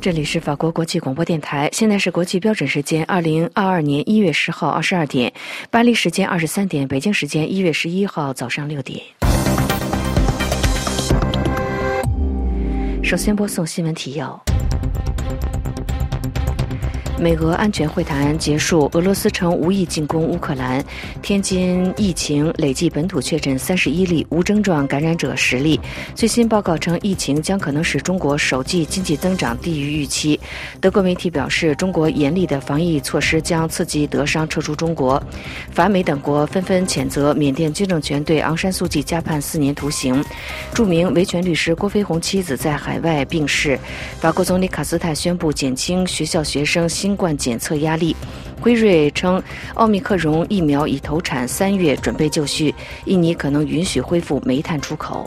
这里是法国国际广播电台，现在是国际标准时间二零二二年一月十号二十二点，巴黎时间二十三点，北京时间一月十一号早上六点。首先播送新闻提要。美俄安全会谈结束，俄罗斯称无意进攻乌克兰。天津疫情累计本土确诊三十一例，无症状感染者十例。最新报告称，疫情将可能使中国首季经济增长低于预期。德国媒体表示，中国严厉的防疫措施将刺激德商撤出中国。法美等国纷纷谴责缅甸军政权对昂山素季加判四年徒刑。著名维权律师郭飞鸿妻子在海外病逝。法国总理卡斯泰宣布减轻学校学生新新冠检测压力。辉瑞称，奥密克戎疫苗已投产，三月准备就绪。印尼可能允许恢复煤炭出口。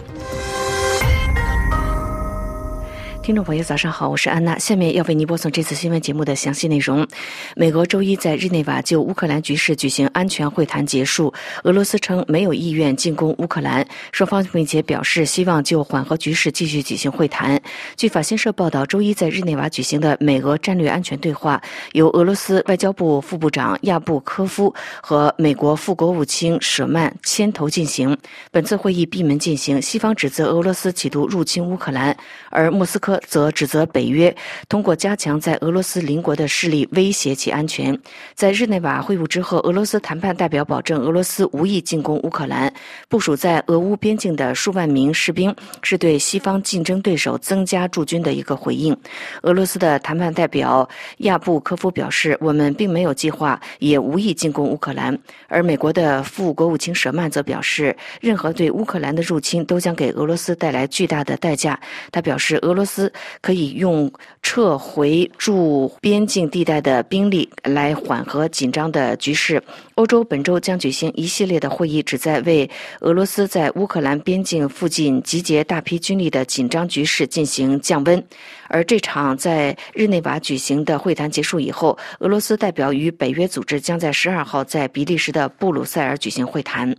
听众朋友，早上好，我是安娜。下面要为您播送这次新闻节目的详细内容。美俄周一在日内瓦就乌克兰局势举行安全会谈结束。俄罗斯称没有意愿进攻乌克兰，双方并且表示希望就缓和局势继续举行会谈。据法新社报道，周一在日内瓦举行的美俄战略安全对话，由俄罗斯外交部副部长亚布科夫和美国副国务卿舍曼牵头进行。本次会议闭门进行，西方指责俄罗斯企图入侵乌克兰，而莫斯科。则指责北约通过加强在俄罗斯邻国的势力威胁其安全。在日内瓦会晤之后，俄罗斯谈判代表保证俄罗斯无意进攻乌克兰。部署在俄乌边境的数万名士兵是对西方竞争对手增加驻军的一个回应。俄罗斯的谈判代表亚布科夫表示：“我们并没有计划，也无意进攻乌克兰。”而美国的副国务卿舍曼则表示：“任何对乌克兰的入侵都将给俄罗斯带来巨大的代价。”他表示：“俄罗斯。”可以用撤回驻边境地带的兵力来缓和紧张的局势。欧洲本周将举行一系列的会议，旨在为俄罗斯在乌克兰边境附近集结大批军力的紧张局势进行降温。而这场在日内瓦举行的会谈结束以后，俄罗斯代表与北约组织将在十二号在比利时的布鲁塞尔举行会谈。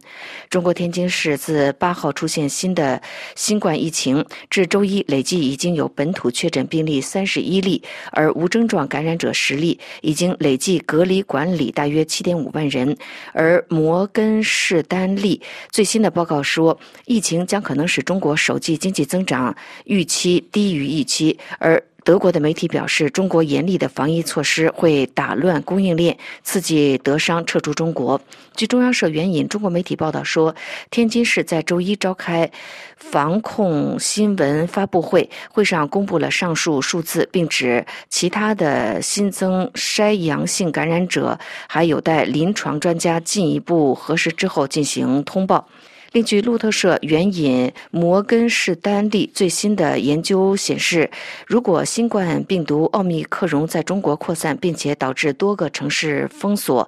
中国天津市自八号出现新的新冠疫情，至周一累计已经有本土确诊病例三十一例，而无症状感染者十例，已经累计隔离管理大约七点五万人。而摩根士丹利最新的报告说，疫情将可能使中国首季经济增长预期低于预期。而德国的媒体表示，中国严厉的防疫措施会打乱供应链，刺激德商撤出中国。据中央社援引中国媒体报道说，天津市在周一召开防控新闻发布会，会上公布了上述数字，并指其他的新增筛阳性感染者还有待临床专家进一步核实之后进行通报。另据路透社援引摩根士丹利最新的研究显示，如果新冠病毒奥密克戎在中国扩散，并且导致多个城市封锁，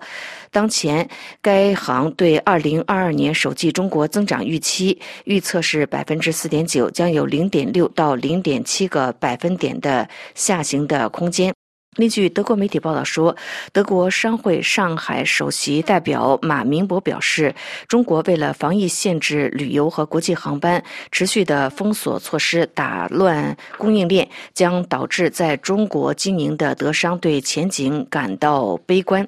当前该行对二零二二年首季中国增长预期预测是百分之四点九，将有零点六到零点七个百分点的下行的空间。另据德国媒体报道说，德国商会上海首席代表马明博表示，中国为了防疫限制旅游和国际航班，持续的封锁措施打乱供应链，将导致在中国经营的德商对前景感到悲观。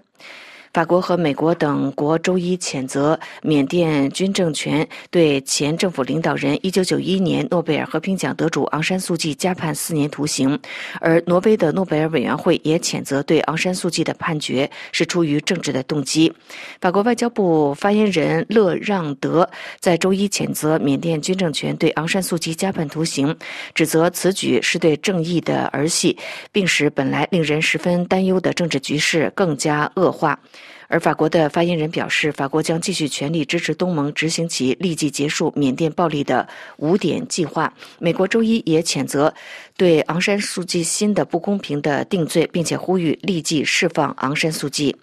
法国和美国等国周一谴责缅甸军政权对前政府领导人1991年诺贝尔和平奖得主昂山素季加判四年徒刑，而挪威的诺贝尔委员会也谴责对昂山素季的判决是出于政治的动机。法国外交部发言人勒让德在周一谴责缅甸军政权对昂山素季加判徒刑，指责此举是对正义的儿戏，并使本来令人十分担忧的政治局势更加恶化。而法国的发言人表示，法国将继续全力支持东盟执行其立即结束缅甸暴力的五点计划。美国周一也谴责对昂山素季新的不公平的定罪，并且呼吁立即释放昂山素季。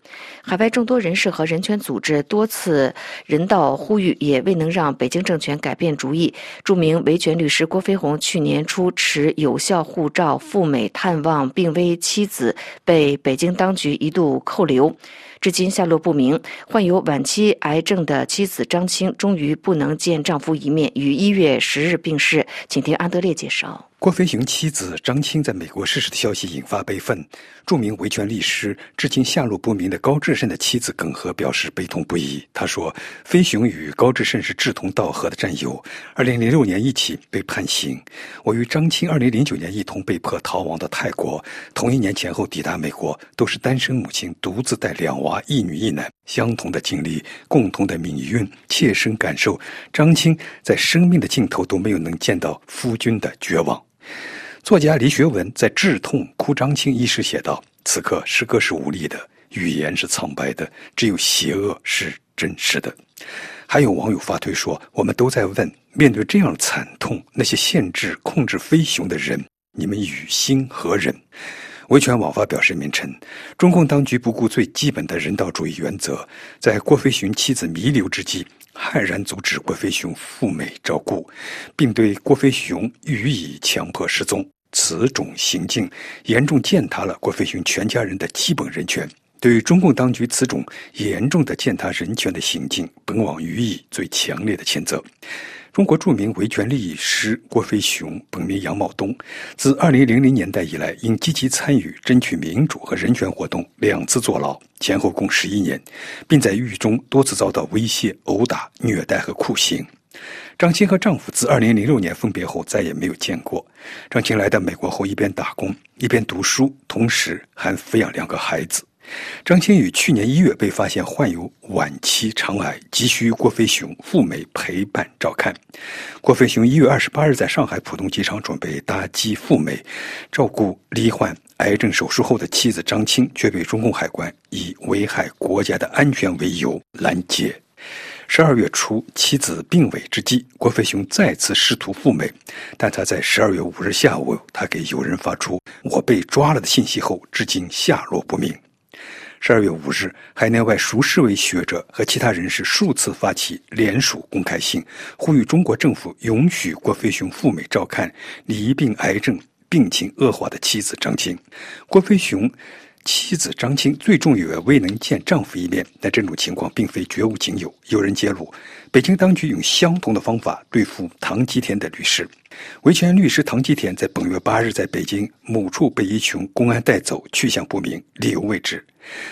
海外众多人士和人权组织多次人道呼吁，也未能让北京政权改变主意。著名维权律师郭飞鸿去年初持有效护照赴美探望病危妻子，被北京当局一度扣留。至今下落不明。患有晚期癌症的妻子张青终于不能见丈夫一面，于一月十日病逝。请听安德烈介绍。郭飞雄妻子张青在美国逝世的消息引发悲愤，著名维权律师、至今下落不明的高志胜的妻子耿和表示悲痛不已。他说：“飞雄与高志胜是志同道合的战友，二零零六年一起被判刑。我与张青二零零九年一同被迫逃亡到泰国，同一年前后抵达美国，都是单身母亲，独自带两娃，一女一男，相同的经历，共同的命运，切身感受张青在生命的尽头都没有能见到夫君的绝望。”作家李学文在《致痛哭张青》一诗写道：“此刻诗歌是无力的，语言是苍白的，只有邪恶是真实的。”还有网友发推说：“我们都在问，面对这样惨痛，那些限制、控制飞熊的人，你们于心何忍？”维权网发表声明称：中共当局不顾最基本的人道主义原则，在郭飞雄妻子弥留之际。悍然阻止郭飞雄赴美照顾，并对郭飞雄予以强迫失踪，此种行径严重践踏了郭飞雄全家人的基本人权。对于中共当局此种严重的践踏人权的行径，本网予以最强烈的谴责。中国著名维权律师郭飞雄，本名杨茂东，自2000年代以来，因积极参与争取民主和人权活动，两次坐牢，前后共十一年，并在狱中多次遭到威胁、殴打、虐待和酷刑。张青和丈夫自2006年分别后再也没有见过。张青来到美国后，一边打工，一边读书，同时还抚养两个孩子。张青于去年一月被发现患有晚期肠癌，急需郭飞雄赴美陪伴照看。郭飞雄一月二十八日在上海浦东机场准备搭机赴美，照顾罹患癌症手术后的妻子张青，却被中共海关以危害国家的安全为由拦截。十二月初，妻子病危之际，郭飞雄再次试图赴美，但他在十二月五日下午，他给友人发出“我被抓了”的信息后，至今下落不明。十二月五日，海内外数十位学者和其他人士数次发起联署公开信，呼吁中国政府允许郭飞雄赴美照看罹病癌症、病情恶化的妻子张青。郭飞雄妻子张青最终也未能见丈夫一面，但这种情况并非绝无仅有。有人揭露，北京当局用相同的方法对付唐吉田的律师。维权律师唐吉田在本月八日在北京某处被一群公安带走，去向不明，理由未知。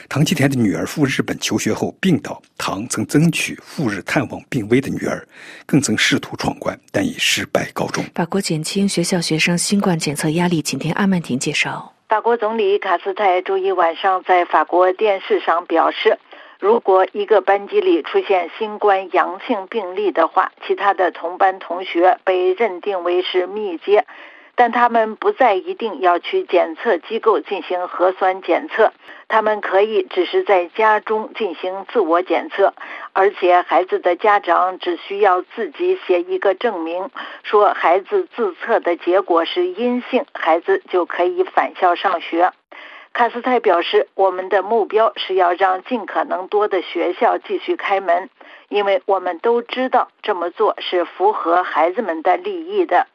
唐吉田的女儿赴日本求学后病倒，唐曾争取赴日探望病危的女儿，更曾试图闯关，但以失败告终。法国减轻学校学生新冠检测压力，请听阿曼婷介绍。法国总理卡斯泰周一晚上在法国电视上表示，如果一个班级里出现新冠阳性病例的话，其他的同班同学被认定为是密接。但他们不再一定要去检测机构进行核酸检测，他们可以只是在家中进行自我检测，而且孩子的家长只需要自己写一个证明，说孩子自测的结果是阴性，孩子就可以返校上学。卡斯泰表示，我们的目标是要让尽可能多的学校继续开门，因为我们都知道这么做是符合孩子们的利益的。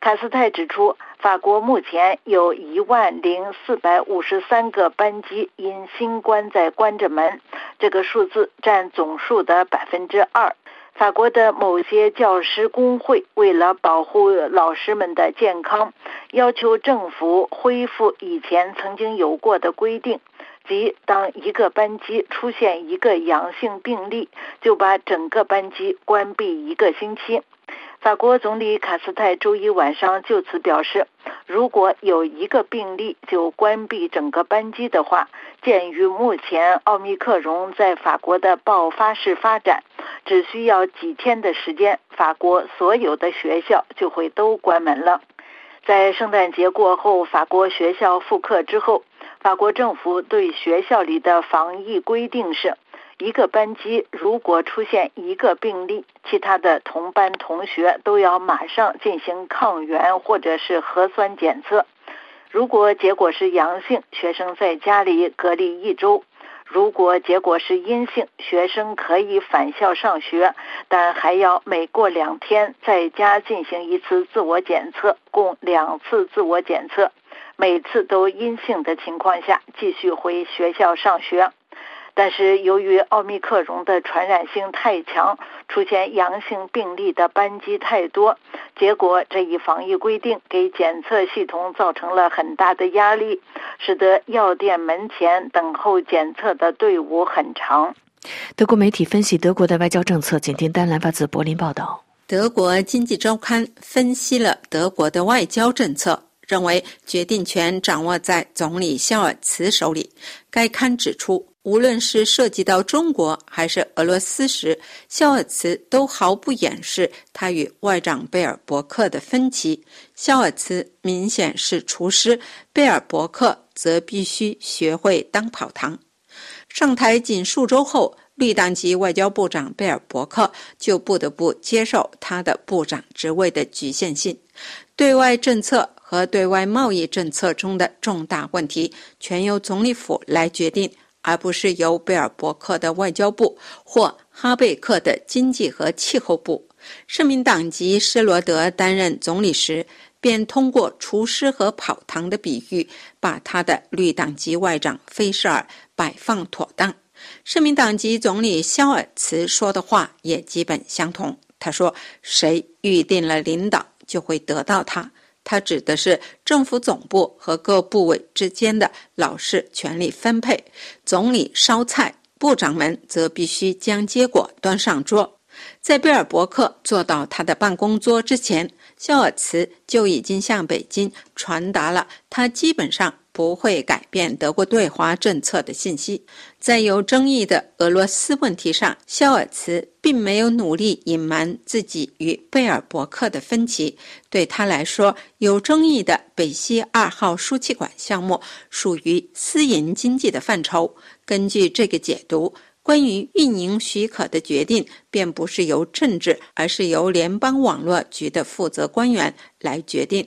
卡斯泰指出，法国目前有一万零四百五十三个班级因新冠在关着门，这个数字占总数的百分之二。法国的某些教师工会为了保护老师们的健康，要求政府恢复以前曾经有过的规定，即当一个班级出现一个阳性病例，就把整个班级关闭一个星期。法国总理卡斯泰周一晚上就此表示，如果有一个病例就关闭整个班级的话，鉴于目前奥密克戎在法国的爆发式发展，只需要几天的时间，法国所有的学校就会都关门了。在圣诞节过后，法国学校复课之后，法国政府对学校里的防疫规定是。一个班级如果出现一个病例，其他的同班同学都要马上进行抗原或者是核酸检测。如果结果是阳性，学生在家里隔离一周；如果结果是阴性，学生可以返校上学，但还要每过两天在家进行一次自我检测，共两次自我检测，每次都阴性的情况下继续回学校上学。但是由于奥密克戎的传染性太强，出现阳性病例的班级太多，结果这一防疫规定给检测系统造成了很大的压力，使得药店门前等候检测的队伍很长。德国媒体分析德国的外交政策，简听丹兰发自柏林报道。德国经济周刊分析了德国的外交政策，认为决定权掌握在总理肖尔茨手里。该刊指出，无论是涉及到中国还是俄罗斯时，肖尔茨都毫不掩饰他与外长贝尔伯克的分歧。肖尔茨明显是厨师，贝尔伯克则必须学会当跑堂。上台仅数周后，绿党籍外交部长贝尔伯克就不得不接受他的部长职位的局限性。对外政策和对外贸易政策中的重大问题，全由总理府来决定，而不是由贝尔伯克的外交部或哈贝克的经济和气候部。社民党籍施罗德担任总理时。便通过厨师和跑堂的比喻，把他的绿党籍外长菲舍尔摆放妥当。社民党籍总理肖尔茨说的话也基本相同。他说：“谁预定了领导，就会得到他。”它指的是政府总部和各部委之间的老式权力分配。总理烧菜，部长们则必须将结果端上桌。在贝尔伯克坐到他的办公桌之前。肖尔茨就已经向北京传达了他基本上不会改变德国对华政策的信息。在有争议的俄罗斯问题上，肖尔茨并没有努力隐瞒自己与贝尔伯克的分歧。对他来说，有争议的北溪二号输气管项目属于私营经济的范畴。根据这个解读。关于运营许可的决定，便不是由政治，而是由联邦网络局的负责官员来决定。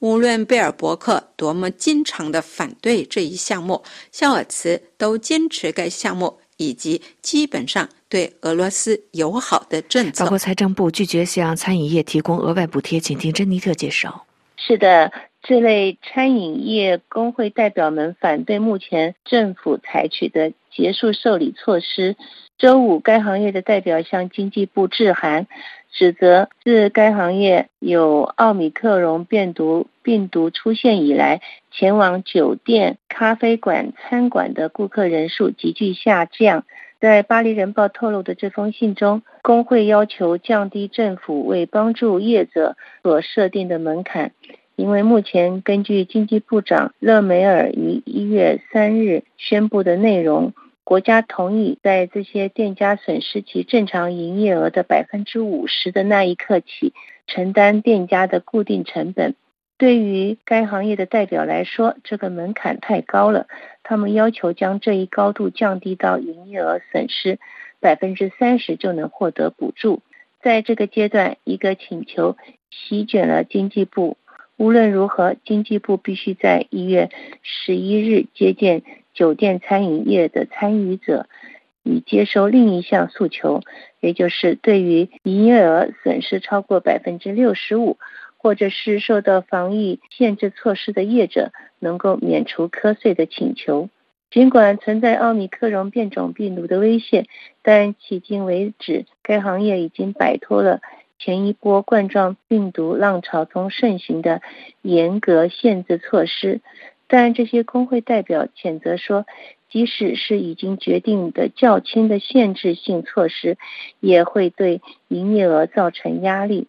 无论贝尔伯克多么经常的反对这一项目，肖尔茨都坚持该项目以及基本上对俄罗斯友好的政策。法国财政部拒绝向餐饮业提供额外补贴，请听珍妮特介绍。是的。这类餐饮业工会代表们反对目前政府采取的结束受理措施。周五，该行业的代表向经济部致函，指责自该行业有奥米克戎病毒病毒出现以来，前往酒店、咖啡馆、餐馆的顾客人数急剧下降。在巴黎人报透露的这封信中，工会要求降低政府为帮助业者所设定的门槛。因为目前根据经济部长勒梅尔于一月三日宣布的内容，国家同意在这些店家损失其正常营业额的百分之五十的那一刻起，承担店家的固定成本。对于该行业的代表来说，这个门槛太高了，他们要求将这一高度降低到营业额损失百分之三十就能获得补助。在这个阶段，一个请求席卷了经济部。无论如何，经济部必须在一月十一日接见酒店餐饮业的参与者，以接收另一项诉求，也就是对于营业额损失超过百分之六十五，或者是受到防疫限制措施的业者能够免除瞌睡的请求。尽管存在奥密克戎变种病毒的威胁，但迄今为止，该行业已经摆脱了。前一波冠状病毒浪潮中盛行的严格限制措施，但这些工会代表谴责说，即使是已经决定的较轻的限制性措施，也会对营业额造成压力。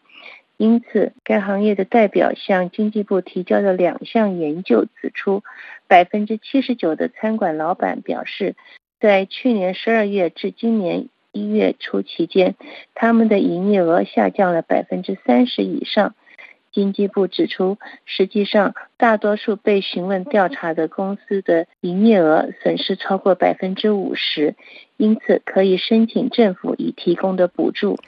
因此，该行业的代表向经济部提交的两项研究指出，百分之七十九的餐馆老板表示，在去年十二月至今年。一月初期间，他们的营业额下降了百分之三十以上。经济部指出，实际上，大多数被询问调查的公司的营业额损失超过百分之五十。因此，可以申请政府已提供的补助。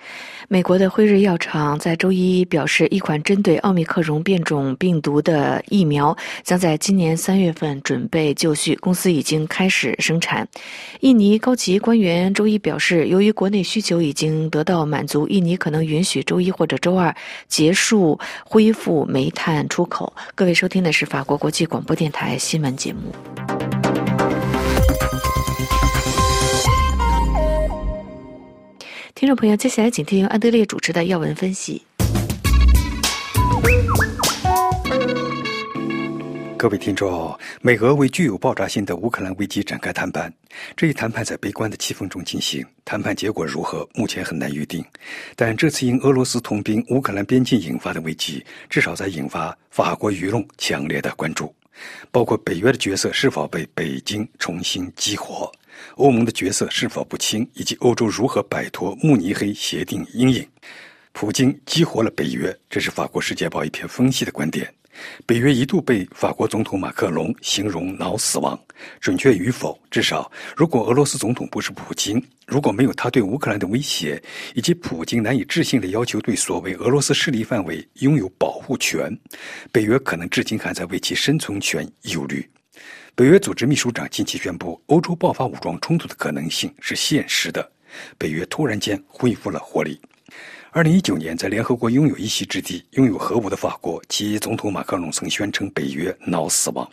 美国的辉瑞药厂在周一表示，一款针对奥密克戎变种病毒的疫苗将在今年三月份准备就绪，公司已经开始生产。印尼高级官员周一表示，由于国内需求已经得到满足，印尼可能允许周一或者周二结束恢复煤炭出口。各位收听的是法国国际广播电台新闻节目。听众朋友，接下来请听由安德烈主持的要闻分析。各位听众，美俄为具有爆炸性的乌克兰危机展开谈判，这一谈判在悲观的气氛中进行。谈判结果如何，目前很难预定。但这次因俄罗斯同兵乌克兰边境引发的危机，至少在引发法国舆论强烈的关注，包括北约的角色是否被北京重新激活。欧盟的角色是否不清，以及欧洲如何摆脱慕尼黑协定阴影。普京激活了北约，这是法国《世界报》一篇分析的观点。北约一度被法国总统马克龙形容脑死亡，准确与否，至少如果俄罗斯总统不是普京，如果没有他对乌克兰的威胁，以及普京难以置信的要求对所谓俄罗斯势力范围拥有保护权，北约可能至今还在为其生存权忧虑。北约组织秘书长近期宣布，欧洲爆发武装冲突的可能性是现实的，北约突然间恢复了活力。二零一九年，在联合国拥有一席之地、拥有核武的法国，其总统马克龙曾宣称北约脑死亡。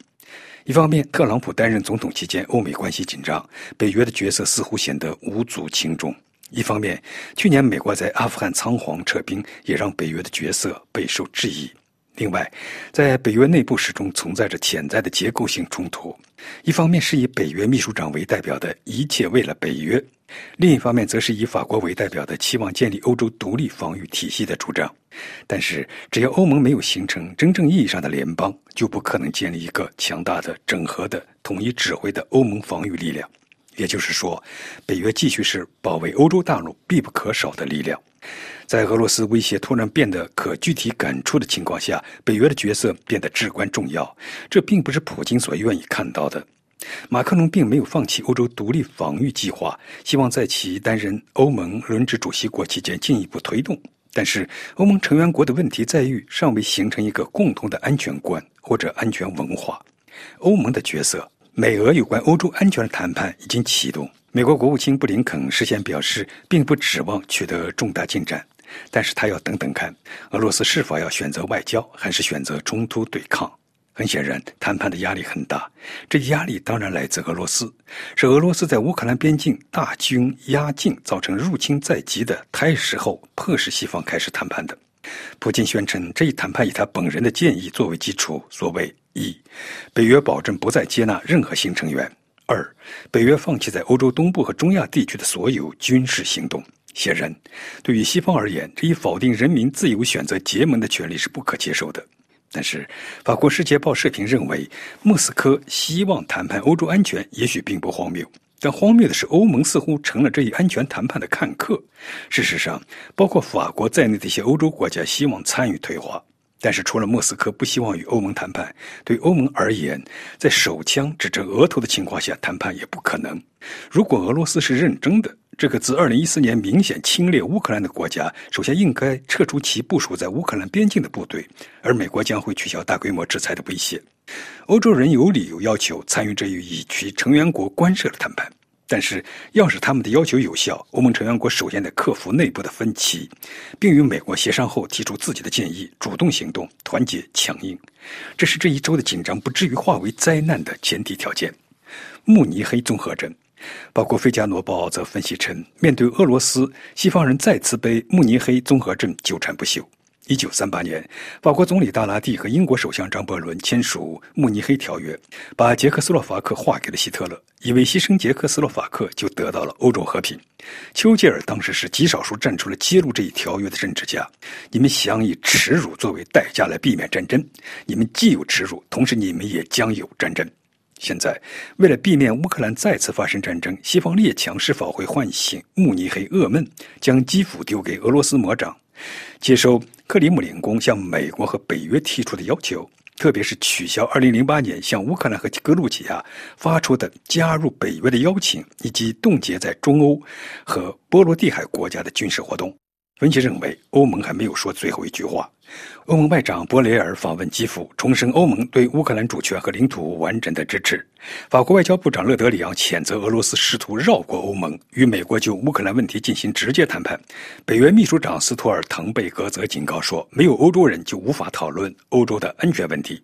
一方面，特朗普担任总统期间，欧美关系紧张，北约的角色似乎显得无足轻重；一方面，去年美国在阿富汗仓皇撤兵，也让北约的角色备受质疑。另外，在北约内部始终存在着潜在的结构性冲突。一方面是以北约秘书长为代表的一切为了北约。另一方面，则是以法国为代表的期望建立欧洲独立防御体系的主张。但是，只要欧盟没有形成真正意义上的联邦，就不可能建立一个强大的、整合的、统一指挥的欧盟防御力量。也就是说，北约继续是保卫欧洲大陆必不可少的力量。在俄罗斯威胁突然变得可具体感触的情况下，北约的角色变得至关重要。这并不是普京所愿意看到的。马克龙并没有放弃欧洲独立防御计划，希望在其担任欧盟轮值主席国期间进一步推动。但是，欧盟成员国的问题在于尚未形成一个共同的安全观或者安全文化。欧盟的角色，美俄有关欧洲安全的谈判已经启动。美国国务卿布林肯事先表示，并不指望取得重大进展，但是他要等等看，俄罗斯是否要选择外交，还是选择冲突对抗。很显然，谈判的压力很大。这压力当然来自俄罗斯，是俄罗斯在乌克兰边境大军压境，造成入侵在即的态势后，迫使西方开始谈判的。普京宣称，这一谈判以他本人的建议作为基础。所谓一，北约保证不再接纳任何新成员；二，北约放弃在欧洲东部和中亚地区的所有军事行动。显然，对于西方而言，这一否定人民自由选择结盟的权利是不可接受的。但是，法国《世界报》社评认为，莫斯科希望谈判欧洲安全，也许并不荒谬。但荒谬的是，欧盟似乎成了这一安全谈判的看客。事实上，包括法国在内的一些欧洲国家希望参与退化。但是，除了莫斯科不希望与欧盟谈判，对欧盟而言，在手枪指着额头的情况下谈判也不可能。如果俄罗斯是认真的，这个自2014年明显侵略乌克兰的国家，首先应该撤出其部署在乌克兰边境的部队，而美国将会取消大规模制裁的威胁。欧洲人有理由要求参与这一以其成员国关涉的谈判。但是，要使他们的要求有效，欧盟成员国首先得克服内部的分歧，并与美国协商后提出自己的建议，主动行动，团结强硬。这是这一周的紧张不至于化为灾难的前提条件。慕尼黑综合症，包括《费加罗报》则分析称，面对俄罗斯，西方人再次被慕尼黑综合症纠缠不休。一九三八年，法国总理大拉蒂和英国首相张伯伦签署《慕尼黑条约》，把捷克斯洛伐克划给了希特勒，以为牺牲捷克斯洛伐克就得到了欧洲和平。丘吉尔当时是极少数站出来揭露这一条约的政治家。你们想以耻辱作为代价来避免战争，你们既有耻辱，同时你们也将有战争。现在，为了避免乌克兰再次发生战争，西方列强是否会唤醒慕尼黑噩梦，将基辅丢给俄罗斯魔掌？接受克里姆林宫向美国和北约提出的要求，特别是取消2008年向乌克兰和格鲁吉亚发出的加入北约的邀请，以及冻结在中欧和波罗的海国家的军事活动。分析认为，欧盟还没有说最后一句话。欧盟外长博雷尔访问基辅，重申欧盟对乌克兰主权和领土完整的支持。法国外交部长勒德里昂谴责俄罗斯试图绕过欧盟，与美国就乌克兰问题进行直接谈判。北约秘书长斯托尔滕贝格则警告说，没有欧洲人就无法讨论欧洲的安全问题。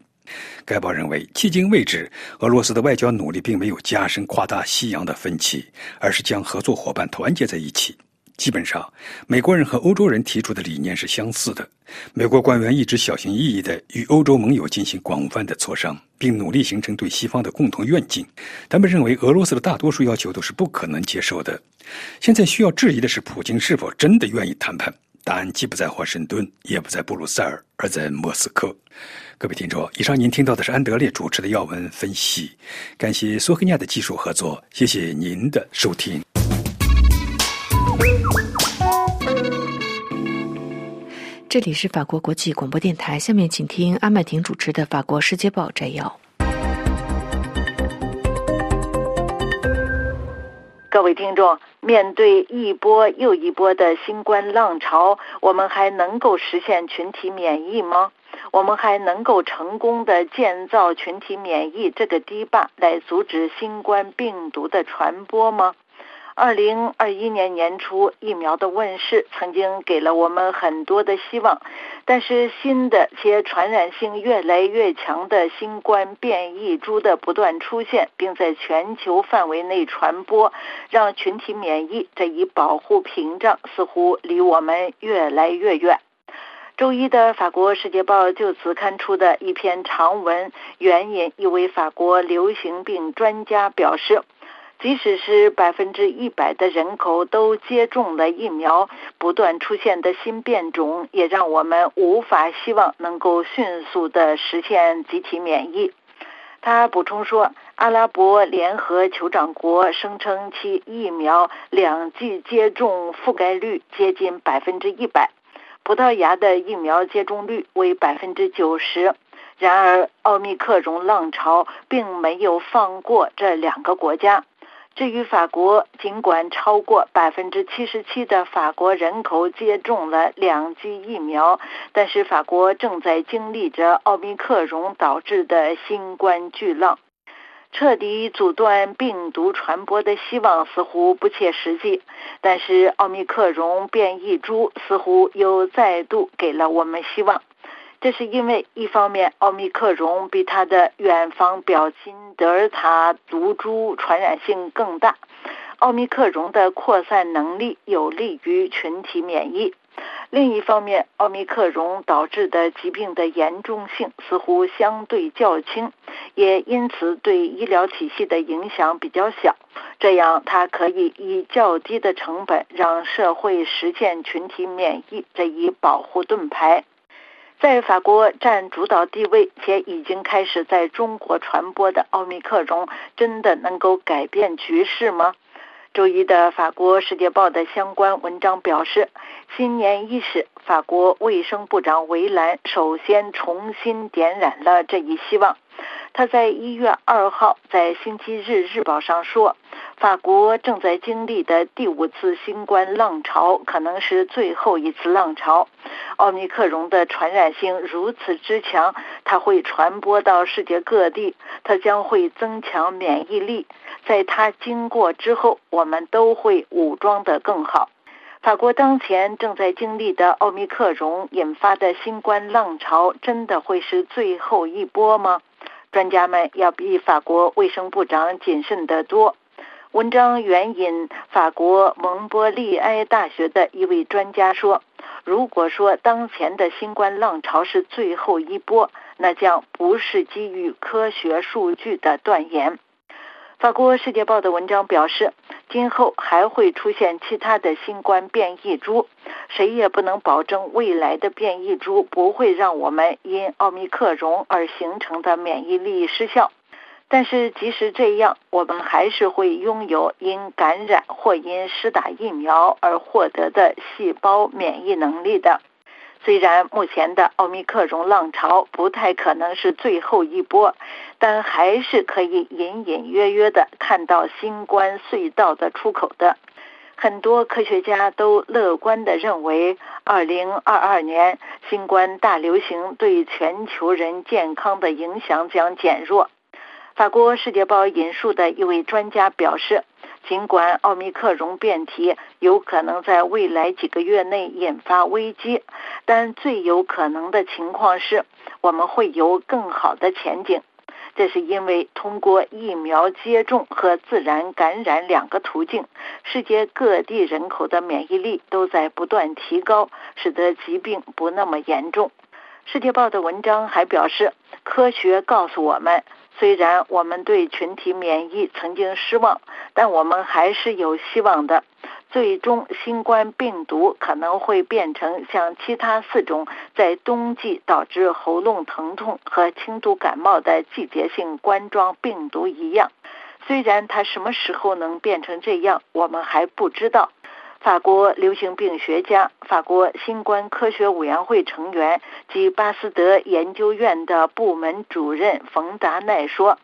该报认为，迄今为止，俄罗斯的外交努力并没有加深、夸大西洋的分歧，而是将合作伙伴团结在一起。基本上，美国人和欧洲人提出的理念是相似的。美国官员一直小心翼翼地与欧洲盟友进行广泛的磋商，并努力形成对西方的共同愿景。他们认为俄罗斯的大多数要求都是不可能接受的。现在需要质疑的是，普京是否真的愿意谈判？答案既不在华盛顿，也不在布鲁塞尔，而在莫斯科。各位听众，以上您听到的是安德烈主持的要闻分析。感谢索菲亚的技术合作，谢谢您的收听。这里是法国国际广播电台，下面请听阿曼婷主持的《法国世界报》摘要。各位听众，面对一波又一波的新冠浪潮，我们还能够实现群体免疫吗？我们还能够成功的建造群体免疫这个堤坝，来阻止新冠病毒的传播吗？二零二一年年初，疫苗的问世曾经给了我们很多的希望，但是新的且传染性越来越强的新冠变异株的不断出现，并在全球范围内传播，让群体免疫这一保护屏障似乎离我们越来越远。周一的法国《世界报》就此刊出的一篇长文，援引一位法国流行病专家表示，即使是百分之一百的人口都接种了疫苗，不断出现的新变种也让我们无法希望能够迅速的实现集体免疫。他补充说，阿拉伯联合酋长国声称其疫苗两剂接种覆盖率接近百分之一百。葡萄牙的疫苗接种率为百分之九十，然而奥密克戎浪潮并没有放过这两个国家。至于法国，尽管超过百分之七十七的法国人口接种了两剂疫苗，但是法国正在经历着奥密克戎导致的新冠巨浪。彻底阻断病毒传播的希望似乎不切实际，但是奥密克戎变异株似乎又再度给了我们希望。这是因为，一方面，奥密克戎比它的远房表亲德尔塔毒株传染性更大，奥密克戎的扩散能力有利于群体免疫。另一方面，奥密克戎导致的疾病的严重性似乎相对较轻，也因此对医疗体系的影响比较小。这样，它可以以较低的成本让社会实现群体免疫这一保护盾牌。在法国占主导地位且已经开始在中国传播的奥密克戎，真的能够改变局势吗？周一的法国《世界报》的相关文章表示，新年伊始，法国卫生部长维兰首先重新点燃了这一希望。他在一月二号在《星期日日报》上说。法国正在经历的第五次新冠浪潮可能是最后一次浪潮。奥密克戎的传染性如此之强，它会传播到世界各地，它将会增强免疫力。在它经过之后，我们都会武装得更好。法国当前正在经历的奥密克戎引发的新冠浪潮，真的会是最后一波吗？专家们要比法国卫生部长谨慎得多。文章援引法国蒙波利埃大学的一位专家说：“如果说当前的新冠浪潮是最后一波，那将不是基于科学数据的断言。”法国《世界报》的文章表示，今后还会出现其他的新冠变异株，谁也不能保证未来的变异株不会让我们因奥密克戎而形成的免疫力失效。但是，即使这样，我们还是会拥有因感染或因施打疫苗而获得的细胞免疫能力的。虽然目前的奥密克戎浪潮不太可能是最后一波，但还是可以隐隐约约的看到新冠隧道的出口的。很多科学家都乐观的认为，二零二二年新冠大流行对全球人健康的影响将减弱。法国《世界报》引述的一位专家表示，尽管奥密克戎变体有可能在未来几个月内引发危机，但最有可能的情况是，我们会有更好的前景。这是因为通过疫苗接种和自然感染两个途径，世界各地人口的免疫力都在不断提高，使得疾病不那么严重。世界报的文章还表示，科学告诉我们，虽然我们对群体免疫曾经失望，但我们还是有希望的。最终，新冠病毒可能会变成像其他四种在冬季导致喉咙疼痛和轻度感冒的季节性冠状病毒一样。虽然它什么时候能变成这样，我们还不知道。法国流行病学家、法国新冠科学委员会成员及巴斯德研究院的部门主任冯达奈说。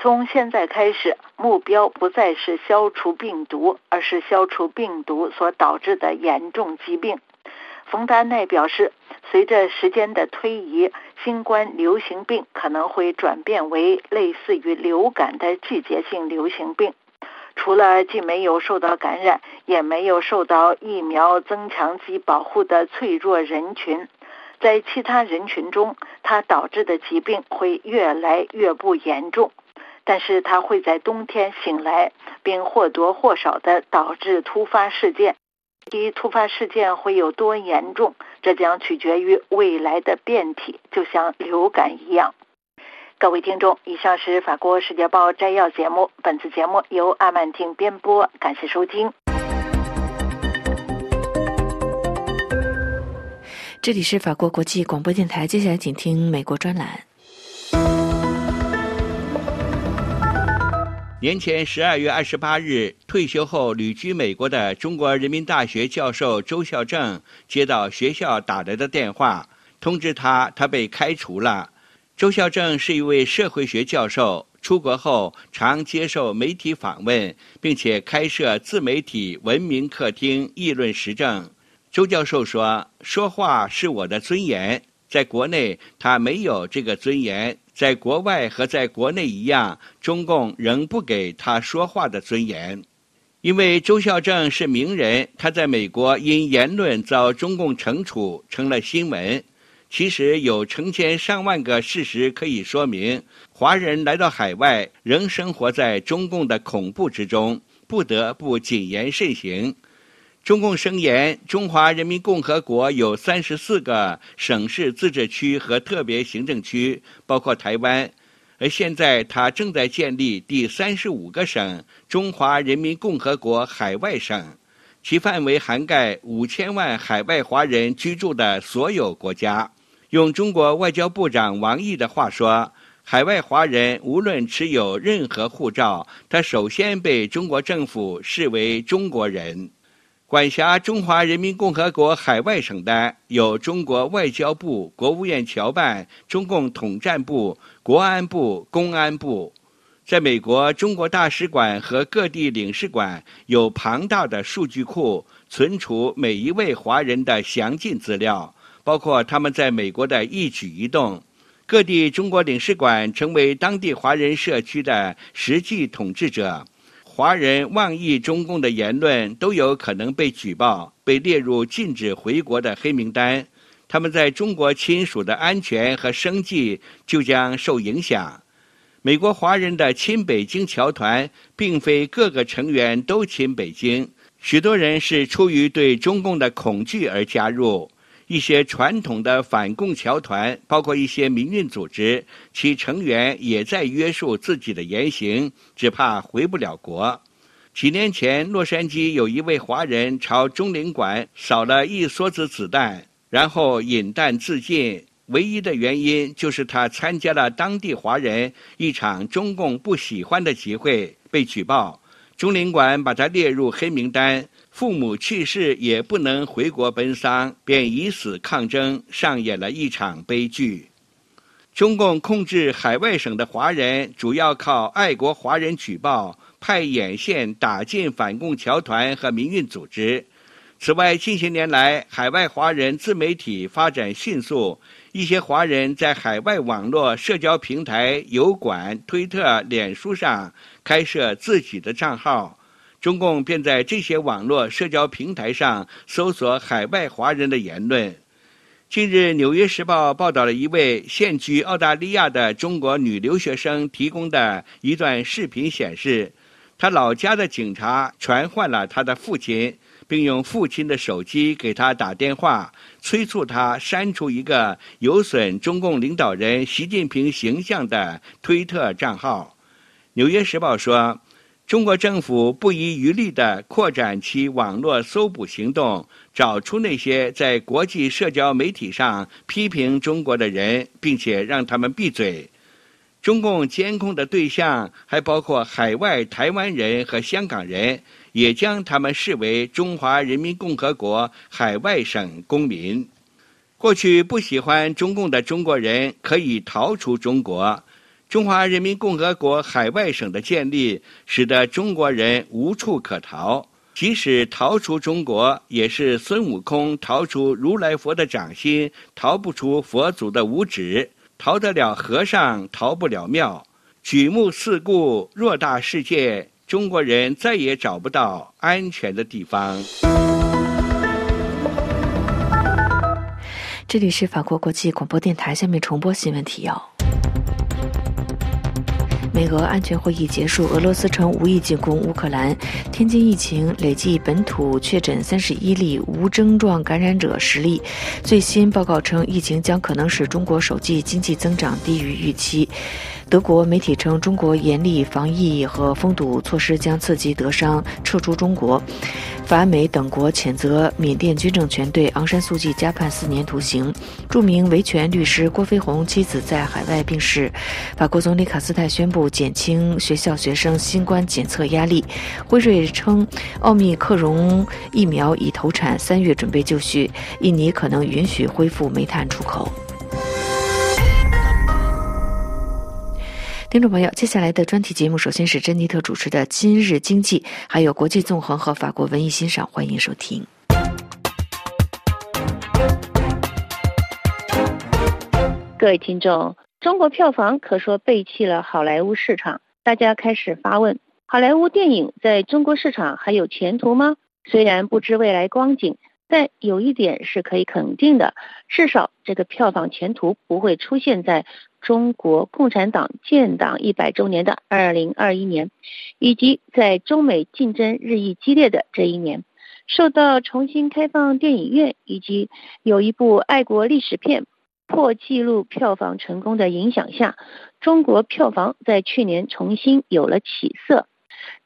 从现在开始，目标不再是消除病毒，而是消除病毒所导致的严重疾病。冯达奈表示，随着时间的推移，新冠流行病可能会转变为类似于流感的季节性流行病。除了既没有受到感染，也没有受到疫苗增强及保护的脆弱人群，在其他人群中，它导致的疾病会越来越不严重。但是它会在冬天醒来，并或多或少的导致突发事件。一突发事件会有多严重，这将取决于未来的变体，就像流感一样。各位听众，以上是法国《世界报》摘要节目，本次节目由阿曼婷编播，感谢收听。这里是法国国际广播电台，接下来请听美国专栏。年前十二月二十八日，退休后旅居美国的中国人民大学教授周孝正接到学校打来的电话，通知他他被开除了。周孝正是一位社会学教授，出国后常接受媒体访问，并且开设自媒体“文明客厅”议论时政。周教授说：“说话是我的尊严，在国内他没有这个尊严。”在国外和在国内一样，中共仍不给他说话的尊严。因为周孝正是名人，他在美国因言论遭中共惩处，成了新闻。其实有成千上万个事实可以说明，华人来到海外仍生活在中共的恐怖之中，不得不谨言慎行。中共声言，中华人民共和国有三十四个省市自治区和特别行政区，包括台湾。而现在，他正在建立第三十五个省——中华人民共和国海外省，其范围涵盖五千万海外华人居住的所有国家。用中国外交部长王毅的话说：“海外华人无论持有任何护照，他首先被中国政府视为中国人。”管辖中华人民共和国海外省的有中国外交部、国务院侨办、中共统战部、国安部、公安部。在美国，中国大使馆和各地领事馆有庞大的数据库，存储每一位华人的详尽资料，包括他们在美国的一举一动。各地中国领事馆成为当地华人社区的实际统治者。华人妄议中共的言论都有可能被举报，被列入禁止回国的黑名单。他们在中国亲属的安全和生计就将受影响。美国华人的亲北京侨团，并非各个成员都亲北京，许多人是出于对中共的恐惧而加入。一些传统的反共侨团，包括一些民运组织，其成员也在约束自己的言行，只怕回不了国。几年前，洛杉矶有一位华人朝中领馆扫了一梭子子弹，然后引弹自尽。唯一的原因就是他参加了当地华人一场中共不喜欢的集会，被举报。中领馆把他列入黑名单。父母去世也不能回国奔丧，便以死抗争，上演了一场悲剧。中共控制海外省的华人，主要靠爱国华人举报、派眼线打进反共侨团和民运组织。此外，近些年来，海外华人自媒体发展迅速，一些华人在海外网络社交平台油管、推特、脸书上开设自己的账号。中共便在这些网络社交平台上搜索海外华人的言论。近日，《纽约时报》报道了一位现居澳大利亚的中国女留学生提供的一段视频，显示，她老家的警察传唤了她的父亲，并用父亲的手机给她打电话，催促她删除一个有损中共领导人习近平形象的推特账号。《纽约时报》说。中国政府不遗余力地扩展其网络搜捕行动，找出那些在国际社交媒体上批评中国的人，并且让他们闭嘴。中共监控的对象还包括海外台湾人和香港人，也将他们视为中华人民共和国海外省公民。过去不喜欢中共的中国人可以逃出中国。中华人民共和国海外省的建立，使得中国人无处可逃。即使逃出中国，也是孙悟空逃出如来佛的掌心，逃不出佛祖的五指。逃得了和尚，逃不了庙。举目四顾，偌大世界，中国人再也找不到安全的地方。这里是法国国际广播电台，下面重播新闻提要。美俄安全会议结束，俄罗斯称无意进攻乌克兰。天津疫情累计本土确诊三十一例，无症状感染者十例。最新报告称，疫情将可能使中国首季经济增长低于预期。德国媒体称，中国严厉防疫和封堵措施将刺激德商撤出中国。法美等国谴责缅甸军政权对昂山素季加判四年徒刑。著名维权律师郭飞鸿妻子在海外病逝。法国总理卡斯泰宣布减轻学校学生新冠检测压力。辉瑞称，奥密克戎疫苗已投产，三月准备就绪。印尼可能允许恢复煤炭出口。听众朋友，接下来的专题节目首先是珍妮特主持的《今日经济》，还有国际纵横和法国文艺欣赏，欢迎收听。各位听众，中国票房可说背弃了好莱坞市场，大家开始发问：好莱坞电影在中国市场还有前途吗？虽然不知未来光景，但有一点是可以肯定的，至少这个票房前途不会出现在。中国共产党建党一百周年的二零二一年，以及在中美竞争日益激烈的这一年，受到重新开放电影院以及有一部爱国历史片破纪录票房成功的影响下，中国票房在去年重新有了起色。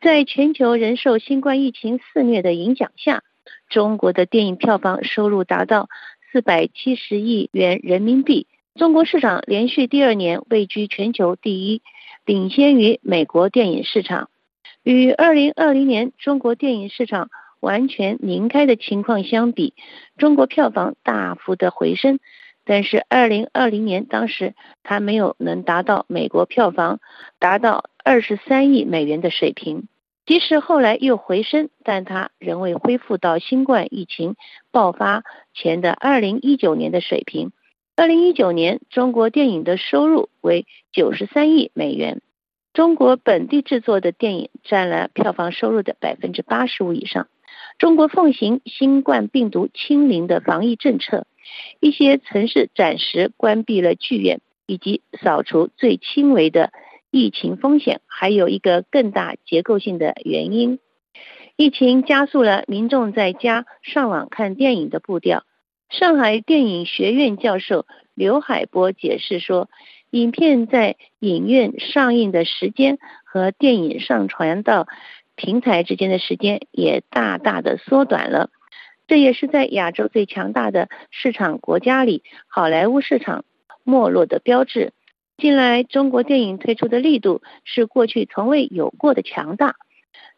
在全球人受新冠疫情肆虐的影响下，中国的电影票房收入达到四百七十亿元人民币。中国市场连续第二年位居全球第一，领先于美国电影市场。与二零二零年中国电影市场完全拧开的情况相比，中国票房大幅的回升。但是二零二零年当时它没有能达到美国票房达到二十三亿美元的水平，即使后来又回升，但它仍未恢复到新冠疫情爆发前的二零一九年的水平。二零一九年，中国电影的收入为九十三亿美元，中国本地制作的电影占了票房收入的百分之八十五以上。中国奉行新冠病毒清零的防疫政策，一些城市暂时关闭了剧院，以及扫除最轻微的疫情风险。还有一个更大结构性的原因，疫情加速了民众在家上网看电影的步调。上海电影学院教授刘海波解释说，影片在影院上映的时间和电影上传到平台之间的时间也大大的缩短了。这也是在亚洲最强大的市场国家里，好莱坞市场没落的标志。近来中国电影推出的力度是过去从未有过的强大。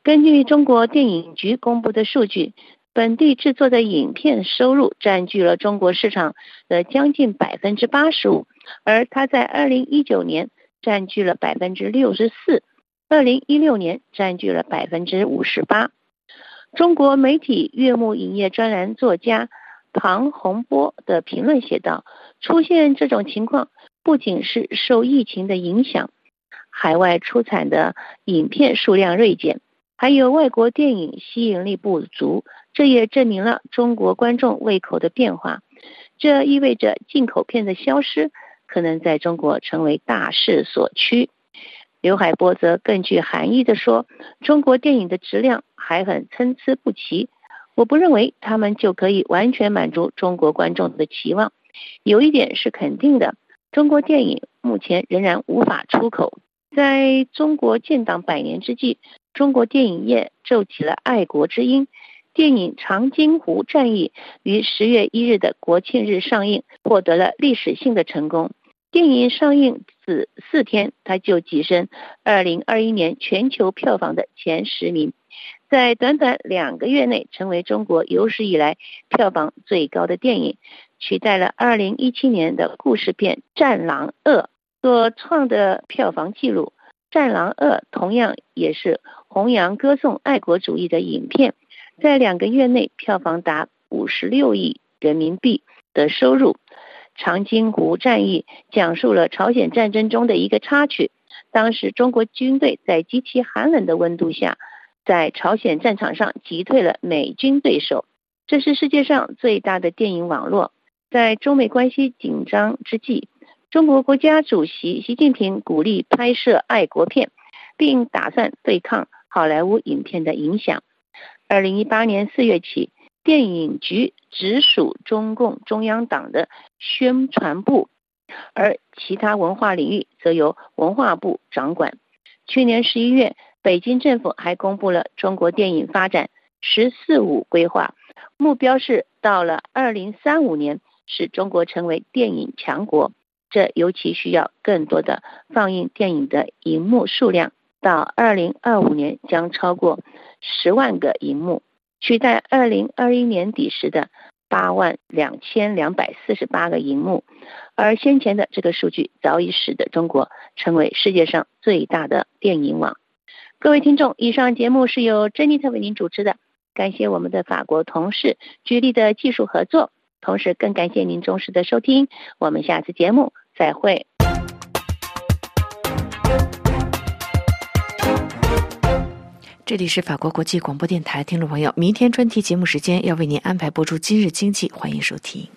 根据中国电影局公布的数据。本地制作的影片收入占据了中国市场的将近百分之八十五，而它在二零一九年占据了百分之六十四，二零一六年占据了百分之五十八。中国媒体悦目影业专栏作家庞洪波的评论写道：“出现这种情况，不仅是受疫情的影响，海外出产的影片数量锐减，还有外国电影吸引力不足。”这也证明了中国观众胃口的变化。这意味着进口片的消失可能在中国成为大势所趋。刘海波则更具含义地说：“中国电影的质量还很参差不齐，我不认为他们就可以完全满足中国观众的期望。有一点是肯定的，中国电影目前仍然无法出口。在中国建党百年之际，中国电影业奏起了爱国之音。”电影《长津湖战役》于十月一日的国庆日上映，获得了历史性的成功。电影上映此四天，它就跻身二零二一年全球票房的前十名，在短短两个月内成为中国有史以来票房最高的电影，取代了二零一七年的故事片《战狼二》所创的票房纪录。《战狼二》同样也是弘扬歌颂爱国主义的影片。在两个月内，票房达五十六亿人民币的收入。长津湖战役讲述了朝鲜战争中的一个插曲。当时，中国军队在极其寒冷的温度下，在朝鲜战场上击退了美军对手。这是世界上最大的电影网络。在中美关系紧张之际，中国国家主席习近平鼓励拍摄爱国片，并打算对抗好莱坞影片的影响。二零一八年四月起，电影局直属中共中央党的宣传部，而其他文化领域则由文化部掌管。去年十一月，北京政府还公布了中国电影发展“十四五”规划，目标是到了二零三五年，使中国成为电影强国。这尤其需要更多的放映电影的银幕数量，到二零二五年将超过。十万个荧幕取代二零二一年底时的八万两千两百四十八个荧幕，而先前的这个数据早已使得中国成为世界上最大的电影网。各位听众，以上节目是由珍妮特为您主持的，感谢我们的法国同事居力的技术合作，同时更感谢您忠实的收听，我们下次节目再会。这里是法国国际广播电台，听众朋友，明天专题节目时间要为您安排播出《今日经济》，欢迎收听。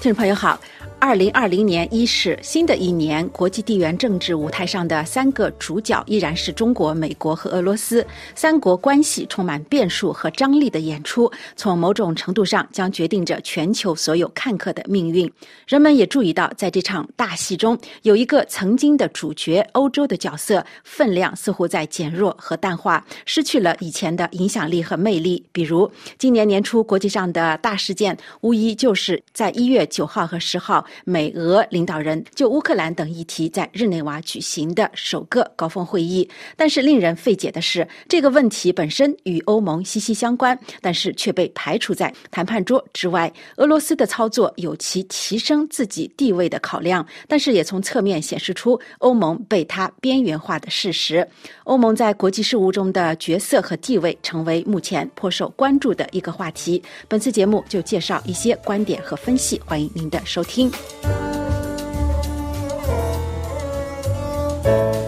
听众朋友好。二零二零年伊始，新的一年，国际地缘政治舞台上的三个主角依然是中国、美国和俄罗斯。三国关系充满变数和张力的演出，从某种程度上将决定着全球所有看客的命运。人们也注意到，在这场大戏中，有一个曾经的主角——欧洲的角色分量似乎在减弱和淡化，失去了以前的影响力和魅力。比如，今年年初国际上的大事件，无疑就是在一月九号和十号。美俄领导人就乌克兰等议题在日内瓦举行的首个高峰会议，但是令人费解的是，这个问题本身与欧盟息息相关，但是却被排除在谈判桌之外。俄罗斯的操作有其提升自己地位的考量，但是也从侧面显示出欧盟被它边缘化的事实。欧盟在国际事务中的角色和地位成为目前颇受关注的一个话题。本次节目就介绍一些观点和分析，欢迎您的收听。thank you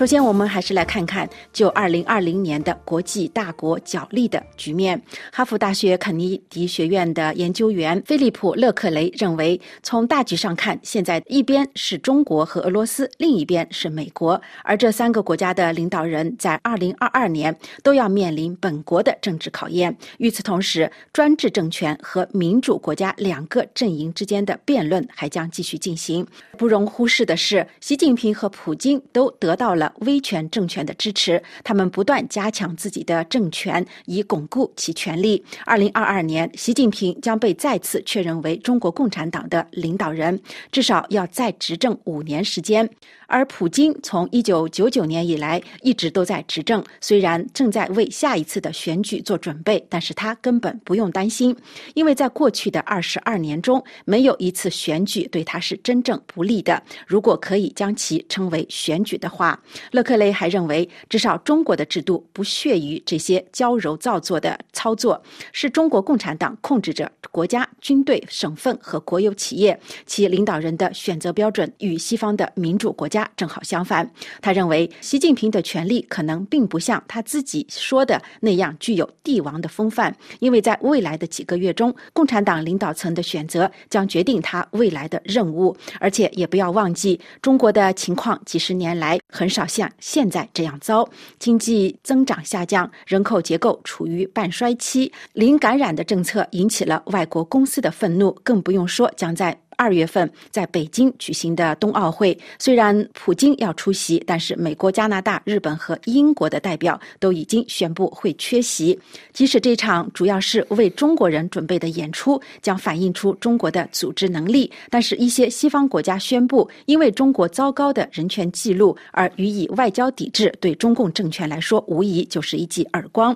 首先，我们还是来看看就二零二零年的国际大国角力的局面。哈佛大学肯尼迪学院的研究员菲利普·勒克雷认为，从大局上看，现在一边是中国和俄罗斯，另一边是美国，而这三个国家的领导人在二零二二年都要面临本国的政治考验。与此同时，专制政权和民主国家两个阵营之间的辩论还将继续进行。不容忽视的是，习近平和普京都得到了。威权政权的支持，他们不断加强自己的政权，以巩固其权力。二零二二年，习近平将被再次确认为中国共产党的领导人，至少要再执政五年时间。而普京从一九九九年以来一直都在执政，虽然正在为下一次的选举做准备，但是他根本不用担心，因为在过去的二十二年中，没有一次选举对他是真正不利的。如果可以将其称为选举的话，勒克雷还认为，至少中国的制度不屑于这些矫揉造作的操作，是中国共产党控制着国家、军队、省份和国有企业，其领导人的选择标准与西方的民主国家正好相反。他认为，习近平的权力可能并不像他自己说的那样具有帝王的风范，因为在未来的几个月中，共产党领导层的选择将决定他未来的任务。而且也不要忘记，中国的情况几十年来很少像现在这样糟，经济增长下降，人口结构处于半衰期，零感染的政策引起了外国公司的愤怒，更不用说将在。二月份在北京举行的冬奥会，虽然普京要出席，但是美国、加拿大、日本和英国的代表都已经宣布会缺席。即使这场主要是为中国人准备的演出将反映出中国的组织能力，但是一些西方国家宣布因为中国糟糕的人权记录而予以外交抵制，对中共政权来说无疑就是一记耳光。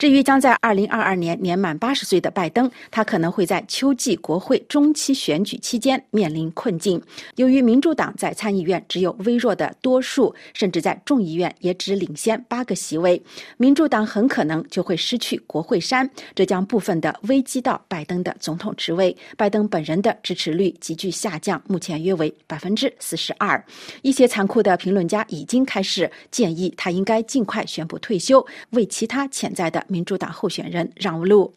至于将在二零二二年年满八十岁的拜登，他可能会在秋季国会中期选举期间面临困境。由于民主党在参议院只有微弱的多数，甚至在众议院也只领先八个席位，民主党很可能就会失去国会山，这将部分的危机到拜登的总统职位。拜登本人的支持率急剧下降，目前约为百分之四十二。一些残酷的评论家已经开始建议他应该尽快宣布退休，为其他潜在的。民主党候选人让路。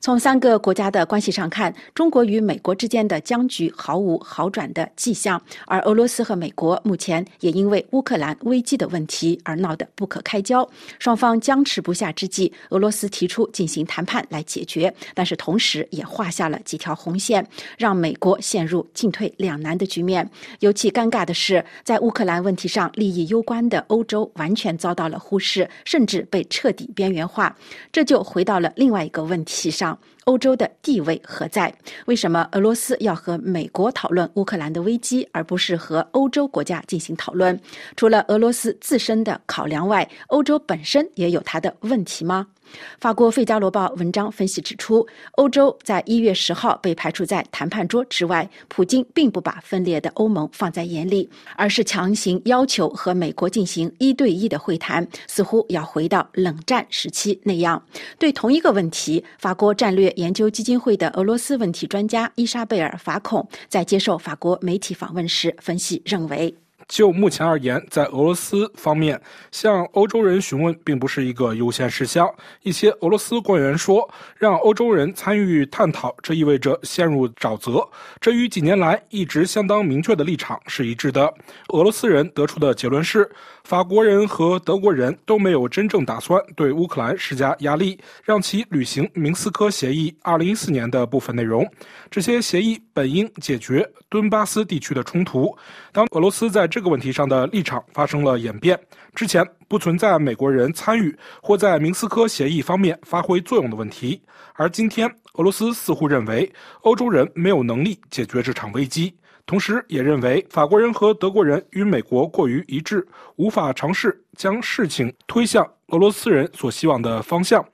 从三个国家的关系上看，中国与美国之间的僵局毫无好转的迹象，而俄罗斯和美国目前也因为乌克兰危机的问题而闹得不可开交。双方僵持不下之际，俄罗斯提出进行谈判来解决，但是同时也画下了几条红线，让美国陷入进退两难的局面。尤其尴尬的是，在乌克兰问题上利益攸关的欧洲完全遭到了忽视，甚至被彻底边缘化。这就回到了另外一个问题上：欧洲的地位何在？为什么俄罗斯要和美国讨论乌克兰的危机，而不是和欧洲国家进行讨论？除了俄罗斯自身的考量外，欧洲本身也有它的问题吗？法国《费加罗报》文章分析指出，欧洲在一月十号被排除在谈判桌之外。普京并不把分裂的欧盟放在眼里，而是强行要求和美国进行一对一的会谈，似乎要回到冷战时期那样。对同一个问题，法国战略研究基金会的俄罗斯问题专家伊莎贝尔·法孔在接受法国媒体访问时分析认为。就目前而言，在俄罗斯方面，向欧洲人询问并不是一个优先事项。一些俄罗斯官员说，让欧洲人参与探讨，这意味着陷入沼泽。这与几年来一直相当明确的立场是一致的。俄罗斯人得出的结论是。法国人和德国人都没有真正打算对乌克兰施加压力，让其履行明斯科协议2014年的部分内容。这些协议本应解决顿巴斯地区的冲突。当俄罗斯在这个问题上的立场发生了演变，之前不存在美国人参与或在明斯科协议方面发挥作用的问题，而今天俄罗斯似乎认为欧洲人没有能力解决这场危机。同时，也认为法国人和德国人与美国过于一致，无法尝试将事情推向俄罗斯人所希望的方向。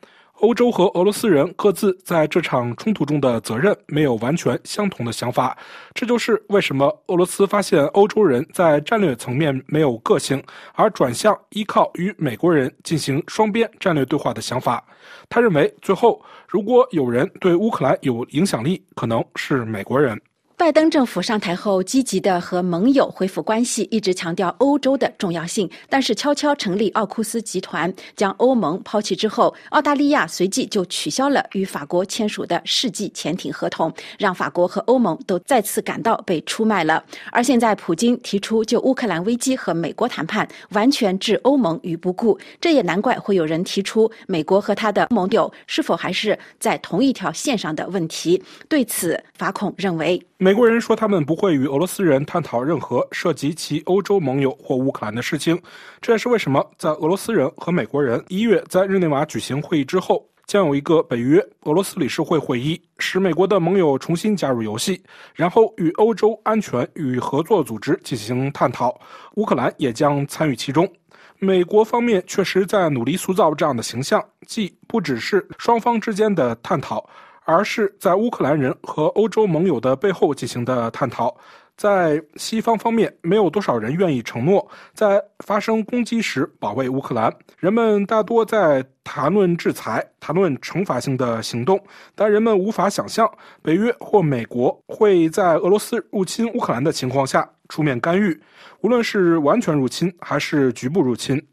欧洲和俄罗斯人各自在这场冲突中的责任没有完全相同的想法，这就是为什么俄罗斯发现欧洲人在战略层面没有个性，而转向依靠与美国人进行双边战略对话的想法。他认为，最后如果有人对乌克兰有影响力，可能是美国人。拜登政府上台后，积极的和盟友恢复关系，一直强调欧洲的重要性。但是，悄悄成立奥库斯集团，将欧盟抛弃之后，澳大利亚随即就取消了与法国签署的世纪潜艇合同，让法国和欧盟都再次感到被出卖了。而现在，普京提出就乌克兰危机和美国谈判，完全置欧盟于不顾。这也难怪会有人提出，美国和他的盟友是否还是在同一条线上的问题。对此，法孔认为。美国人说，他们不会与俄罗斯人探讨任何涉及其欧洲盟友或乌克兰的事情。这也是为什么在俄罗斯人和美国人一月在日内瓦举行会议之后，将有一个北约俄罗斯理事会会议，使美国的盟友重新加入游戏，然后与欧洲安全与合作组织进行探讨。乌克兰也将参与其中。美国方面确实在努力塑造这样的形象，既不只是双方之间的探讨。而是在乌克兰人和欧洲盟友的背后进行的探讨，在西方方面，没有多少人愿意承诺在发生攻击时保卫乌克兰。人们大多在谈论制裁、谈论惩罚性的行动，但人们无法想象北约或美国会在俄罗斯入侵乌克兰的情况下出面干预，无论是完全入侵还是局部入侵。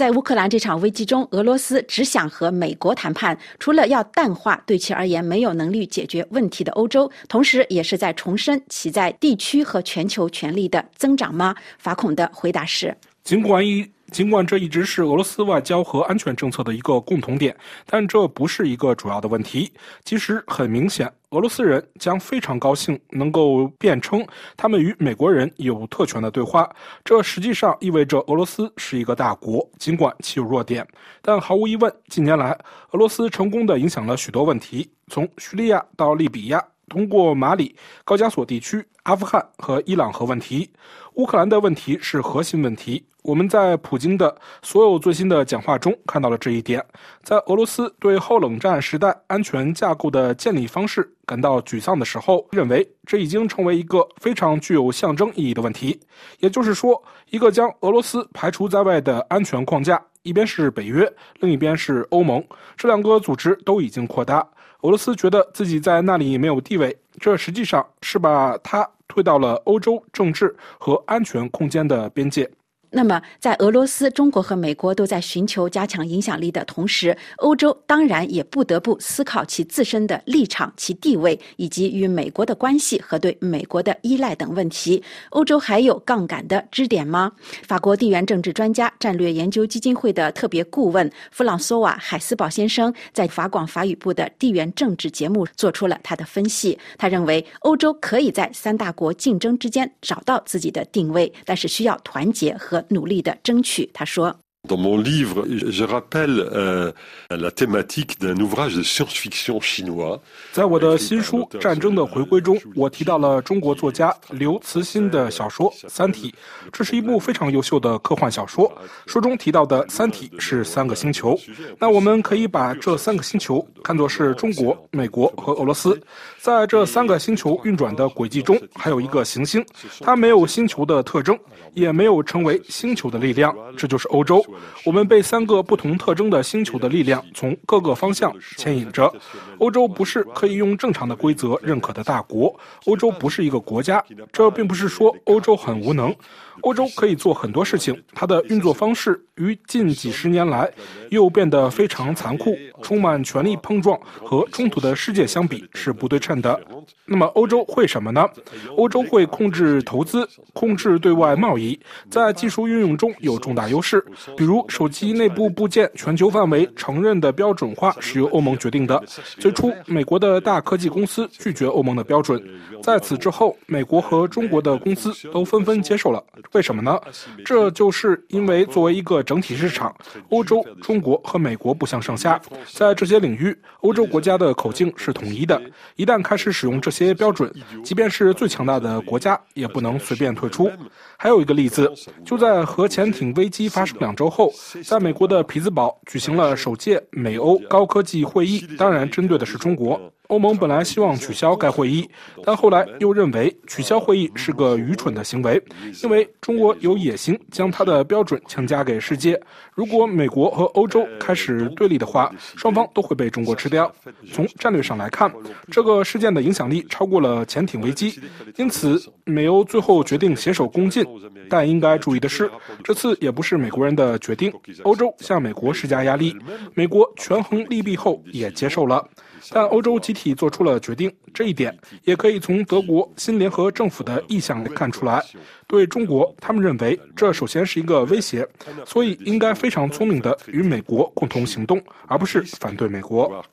在乌克兰这场危机中，俄罗斯只想和美国谈判，除了要淡化对其而言没有能力解决问题的欧洲，同时也是在重申其在地区和全球权力的增长吗？法孔的回答是：尽管以。尽管这一直是俄罗斯外交和安全政策的一个共同点，但这不是一个主要的问题。其实很明显，俄罗斯人将非常高兴能够辩称他们与美国人有特权的对话。这实际上意味着俄罗斯是一个大国，尽管其有弱点。但毫无疑问，近年来俄罗斯成功的影响了许多问题，从叙利亚到利比亚。通过马里、高加索地区、阿富汗和伊朗核问题，乌克兰的问题是核心问题。我们在普京的所有最新的讲话中看到了这一点。在俄罗斯对后冷战时代安全架构的建立方式感到沮丧的时候，认为这已经成为一个非常具有象征意义的问题。也就是说，一个将俄罗斯排除在外的安全框架，一边是北约，另一边是欧盟，这两个组织都已经扩大。俄罗斯觉得自己在那里没有地位，这实际上是把它推到了欧洲政治和安全空间的边界。那么，在俄罗斯、中国和美国都在寻求加强影响力的同时，欧洲当然也不得不思考其自身的立场、其地位以及与美国的关系和对美国的依赖等问题。欧洲还有杠杆的支点吗？法国地缘政治专家、战略研究基金会的特别顾问弗朗索瓦·海斯堡先生在法广法语部的地缘政治节目做出了他的分析。他认为，欧洲可以在三大国竞争之间找到自己的定位，但是需要团结和。努力的争取，他说。Dans mon livre, je rappelle la thématique d'un ouvrage de science-fiction chinois. 在我的新书《战争的回归》中，我提到了中国作家刘慈欣的小说《三体》，这是一部非常优秀的科幻小说。书中提到的三体是三个星球，那我们可以把这三个星球看作是中国、美国和俄罗斯。在这三个星球运转的轨迹中，还有一个行星，它没有星球的特征，也没有成为星球的力量，这就是欧洲。我们被三个不同特征的星球的力量从各个方向牵引着。欧洲不是可以用正常的规则认可的大国，欧洲不是一个国家。这并不是说欧洲很无能。欧洲可以做很多事情，它的运作方式与近几十年来又变得非常残酷、充满权力碰撞和冲突的世界相比是不对称的。那么，欧洲会什么呢？欧洲会控制投资，控制对外贸易，在技术运用中有重大优势。比如，手机内部部件全球范围承认的标准化是由欧盟决定的。最初，美国的大科技公司拒绝欧盟的标准，在此之后，美国和中国的公司都纷纷接受了。为什么呢？这就是因为作为一个整体市场，欧洲、中国和美国不相上下。在这些领域，欧洲国家的口径是统一的。一旦开始使用这些标准，即便是最强大的国家也不能随便退出。还有一个例子，就在核潜艇危机发生两周后，在美国的匹兹堡举行了首届美欧高科技会议，当然针对的是中国。欧盟本来希望取消该会议，但后来又认为取消会议是个愚蠢的行为，因为中国有野心将它的标准强加给世界。如果美国和欧洲开始对立的话，双方都会被中国吃掉。从战略上来看，这个事件的影响力超过了潜艇危机，因此美欧最后决定携手共进。但应该注意的是，这次也不是美国人的决定，欧洲向美国施加压力，美国权衡利弊后也接受了。但欧洲集体做出了决定，这一点也可以从德国新联合政府的意向看出来。对中国，他们认为这首先是一个威胁，所以应该非常聪明的与美国共同行动，而不是反对美国。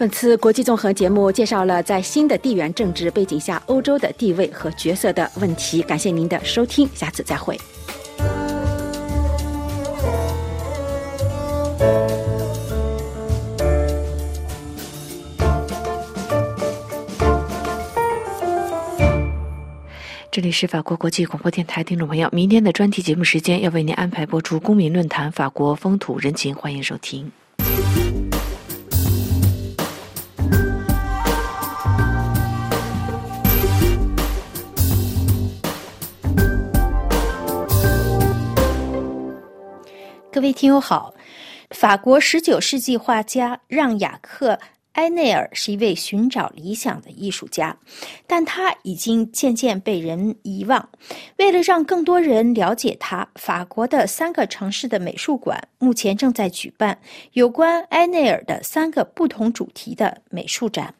本次国际综合节目介绍了在新的地缘政治背景下欧洲的地位和角色的问题。感谢您的收听，下次再会。这这里是法国国际广播电台，听众朋友，明天的专题节目时间要为您安排播出《公民论坛：法国风土人情》，欢迎收听。各位听友好，法国十九世纪画家让·雅克·埃内尔是一位寻找理想的艺术家，但他已经渐渐被人遗忘。为了让更多人了解他，法国的三个城市的美术馆目前正在举办有关埃内尔的三个不同主题的美术展。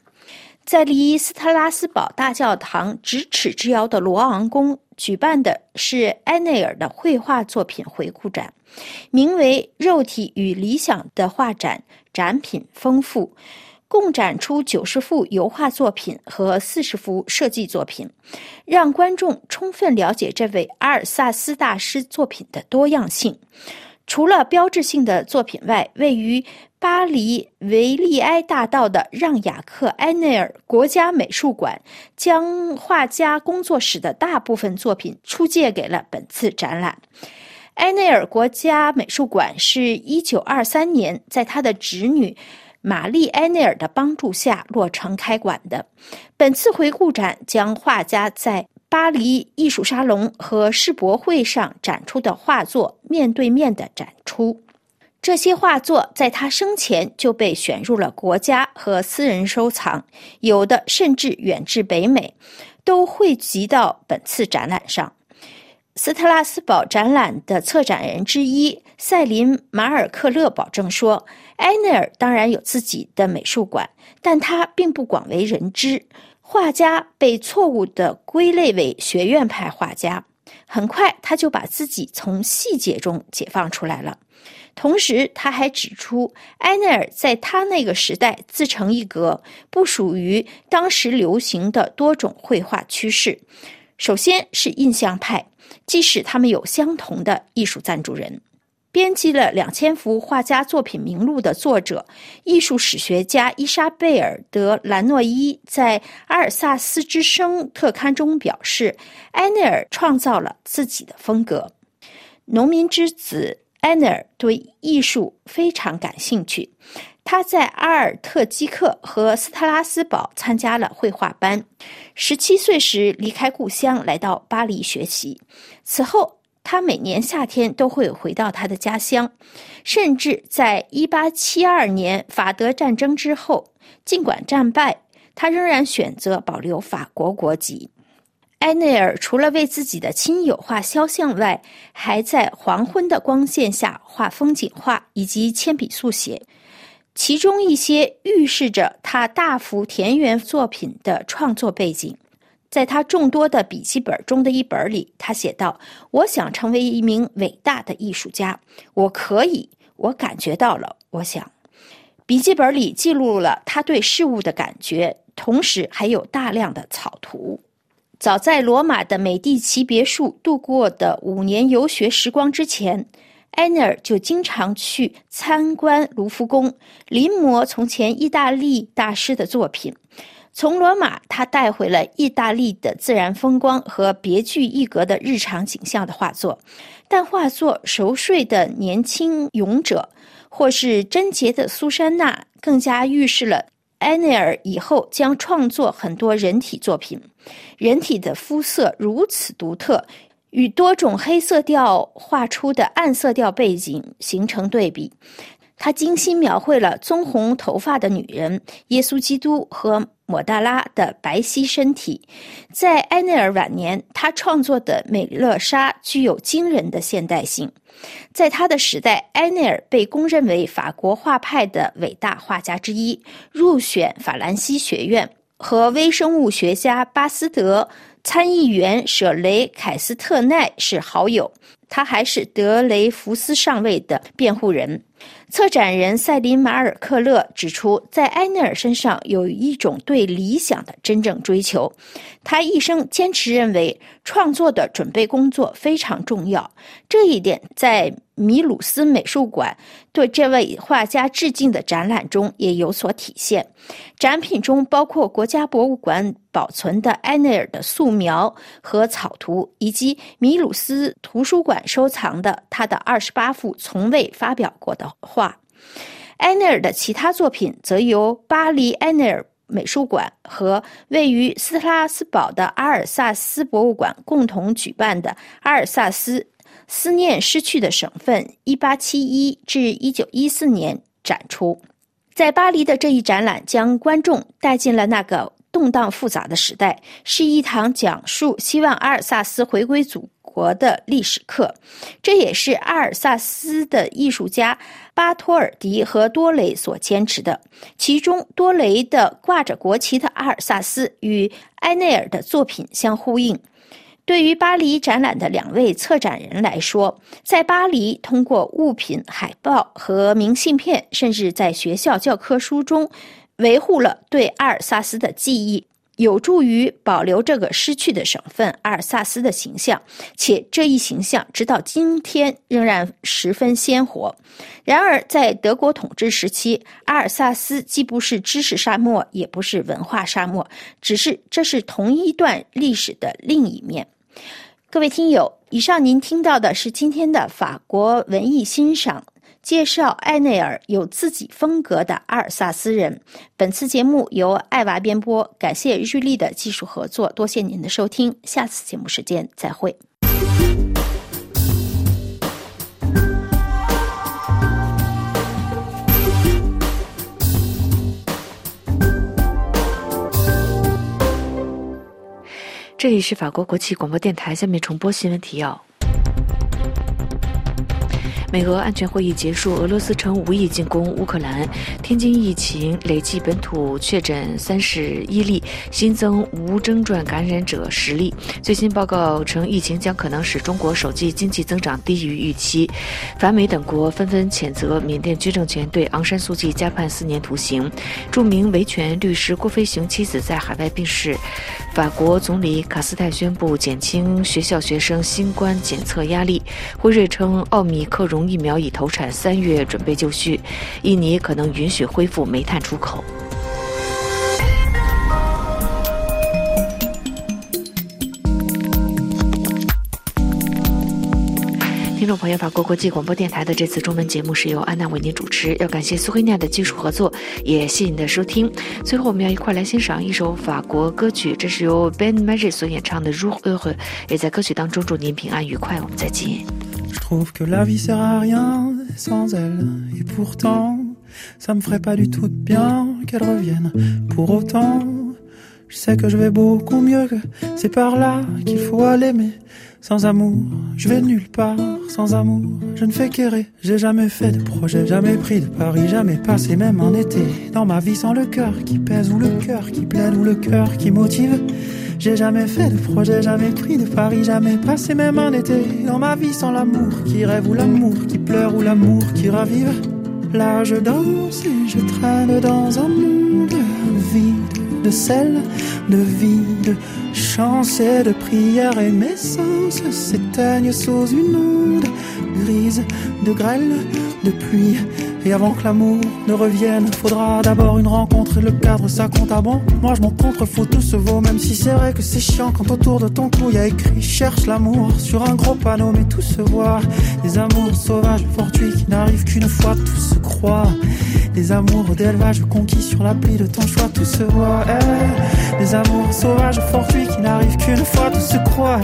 在离斯特拉斯堡大教堂咫尺之遥的罗昂宫举办的是埃内尔的绘画作品回顾展，名为“肉体与理想”的画展，展品丰富，共展出九十幅油画作品和四十幅设计作品，让观众充分了解这位阿尔萨斯大师作品的多样性。除了标志性的作品外，位于巴黎维利埃大道的让雅克埃内尔国家美术馆将画家工作室的大部分作品出借给了本次展览。埃内尔国家美术馆是一九二三年在他的侄女玛丽埃内尔的帮助下落成开馆的。本次回顾展将画家在巴黎艺术沙龙和世博会上展出的画作面对面的展出，这些画作在他生前就被选入了国家和私人收藏，有的甚至远至北美，都汇集到本次展览上。斯特拉斯堡展览的策展人之一塞林马尔克勒保证说：“埃内尔当然有自己的美术馆，但他并不广为人知。”画家被错误地归类为学院派画家，很快他就把自己从细节中解放出来了。同时，他还指出，埃内尔在他那个时代自成一格，不属于当时流行的多种绘画趋势。首先是印象派，即使他们有相同的艺术赞助人。编辑了两千幅画家作品名录的作者、艺术史学家伊莎贝尔·德兰诺伊在《阿尔萨斯之声》特刊中表示，埃内尔创造了自己的风格。农民之子埃内尔对艺术非常感兴趣，他在阿尔特基克和斯特拉斯堡参加了绘画班。十七岁时离开故乡来到巴黎学习，此后。他每年夏天都会回到他的家乡，甚至在1872年法德战争之后，尽管战败，他仍然选择保留法国国籍。埃内尔除了为自己的亲友画肖像外，还在黄昏的光线下画风景画以及铅笔速写，其中一些预示着他大幅田园作品的创作背景。在他众多的笔记本中的一本里，他写道：“我想成为一名伟大的艺术家，我可以，我感觉到了。我想，笔记本里记录了他对事物的感觉，同时还有大量的草图。早在罗马的美第奇别墅度过的五年游学时光之前，埃尼尔就经常去参观卢浮宫，临摹从前意大利大师的作品。”从罗马，他带回了意大利的自然风光和别具一格的日常景象的画作，但画作《熟睡的年轻勇者》或是贞洁的苏珊娜，更加预示了埃内尔以后将创作很多人体作品。人体的肤色如此独特，与多种黑色调画出的暗色调背景形成对比。他精心描绘了棕红头发的女人、耶稣基督和抹大拉的白皙身体。在埃内尔晚年，他创作的美乐莎具有惊人的现代性。在他的时代，埃内尔被公认为法国画派的伟大画家之一，入选法兰西学院，和微生物学家巴斯德、参议员舍雷凯斯特奈是好友。他还是德雷福斯上尉的辩护人。策展人塞林马尔克勒指出，在埃内尔身上有一种对理想的真正追求。他一生坚持认为，创作的准备工作非常重要。这一点在米鲁斯美术馆对这位画家致敬的展览中也有所体现。展品中包括国家博物馆保存的埃内尔的素描和草图，以及米鲁斯图书馆收藏的他的二十八幅从未发表过的画。埃内尔的其他作品则由巴黎埃内尔。美术馆和位于斯特拉斯堡的阿尔萨斯博物馆共同举办的阿尔萨斯思念失去的省份 （1871 至1914年）展出。在巴黎的这一展览将观众带进了那个动荡复杂的时代，是一堂讲述希望阿尔萨斯回归祖国的历史课。这也是阿尔萨斯的艺术家。巴托尔迪和多雷所坚持的，其中多雷的挂着国旗的阿尔萨斯与埃内尔的作品相呼应。对于巴黎展览的两位策展人来说，在巴黎通过物品、海报和明信片，甚至在学校教科书中，维护了对阿尔萨斯的记忆。有助于保留这个失去的省份阿尔萨斯的形象，且这一形象直到今天仍然十分鲜活。然而，在德国统治时期，阿尔萨斯既不是知识沙漠，也不是文化沙漠，只是这是同一段历史的另一面。各位听友，以上您听到的是今天的法国文艺欣赏。介绍艾内尔有自己风格的阿尔萨斯人。本次节目由艾娃编播，感谢日历的技术合作，多谢您的收听，下次节目时间再会。这里是法国国际广播电台，下面重播新闻提要。美俄安全会议结束，俄罗斯称无意进攻乌克兰。天津疫情累计本土确诊三十一例，新增无症状感染者十例。最新报告称，疫情将可能使中国首季经济增长低于预期。法美等国纷纷谴责缅甸军政权对昂山素季加判四年徒刑。著名维权律师郭飞雄妻子在海外病逝。法国总理卡斯泰宣布减轻学校学生新冠检测压力。辉瑞称奥密克戎。疫苗已投产，三月准备就绪。印尼可能允许恢复煤炭出口。众朋友，法国国际广播电台的这次中文节目是由安娜为您主持，要感谢苏黑亚的技术合作，也谢谢您的收听。最后，我们要一块来欣赏一首法国歌曲，这是由 Ben m a g i 所演唱的《Jour Heureux》，也在歌曲当中祝您平安愉快。我们再见。Sans amour, je vais nulle part. Sans amour, je ne fais qu'errer. J'ai jamais fait de projet, jamais pris de Paris, jamais passé même un été. Dans ma vie sans le cœur qui pèse ou le cœur qui plaide ou le cœur qui motive. J'ai jamais fait de projet, jamais pris de Paris, jamais passé même un été dans ma vie sans l'amour qui rêve ou l'amour qui pleure ou l'amour qui ravive. Là je danse et je traîne dans un monde vide de sel, de vide, chance et de prière et mes sens s'éteignent sous une onde grise de grêle, de pluie et avant que l'amour ne revienne, faudra d'abord une rencontre et le cadre ça compte à bon. Moi je m'en contrefous, tout se vaut, même si c'est vrai que c'est chiant quand autour de ton cou y a écrit cherche l'amour sur un gros panneau, mais tout se voit. Des amours sauvages, fortuits qui n'arrivent qu'une fois, tout se croit. Des amours d'élevage conquis sur l'appli de ton choix, tout se voit. Eh, des amours sauvages, fortuits qui n'arrivent qu'une fois, tout se croit.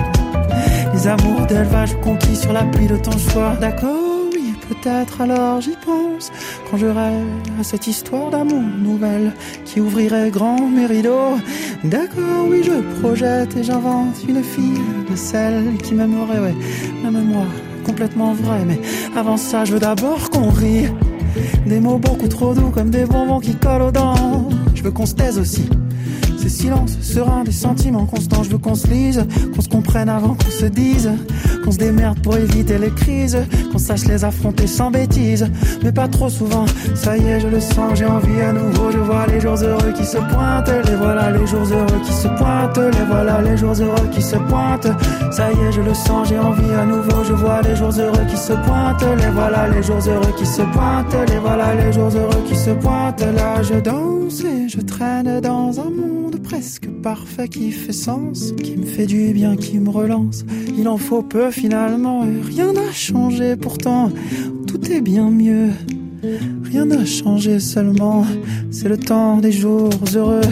Des amours d'élevage conquis sur l'appli de ton choix, d'accord Peut-être alors j'y pense quand je à cette histoire d'amour nouvelle qui ouvrirait grand mes rideaux. D'accord, oui, je projette et j'invente une fille de celle qui m'aimerait, ouais, même moi, complètement vrai. Mais avant ça, je veux d'abord qu'on rie. Des mots beaucoup trop doux comme des bonbons qui collent aux dents. Je veux qu'on se taise aussi Ces silences sereins, des sentiments constants. Je veux qu'on se lise, qu'on se comprenne avant qu'on se dise. Qu'on se démerde pour éviter les crises. Qu'on sache les affronter sans bêtises. Mais pas trop souvent. Ça y est, je le sens, j'ai envie à nouveau. Je vois les jours heureux qui se pointent. Les voilà les jours heureux qui se pointent. Les voilà les jours heureux qui se pointent. Ça y est, je le sens, j'ai envie à nouveau. Je vois les jours heureux qui se pointent. Les voilà les jours heureux qui se pointent. Les voilà les jours heureux qui se pointent. Là, je danse et je traîne dans un presque parfait qui fait sens, qui me fait du bien, qui me relance. Il en faut peu finalement et rien n'a changé pourtant. Tout est bien mieux. Rien n'a changé seulement. C'est le temps des jours heureux.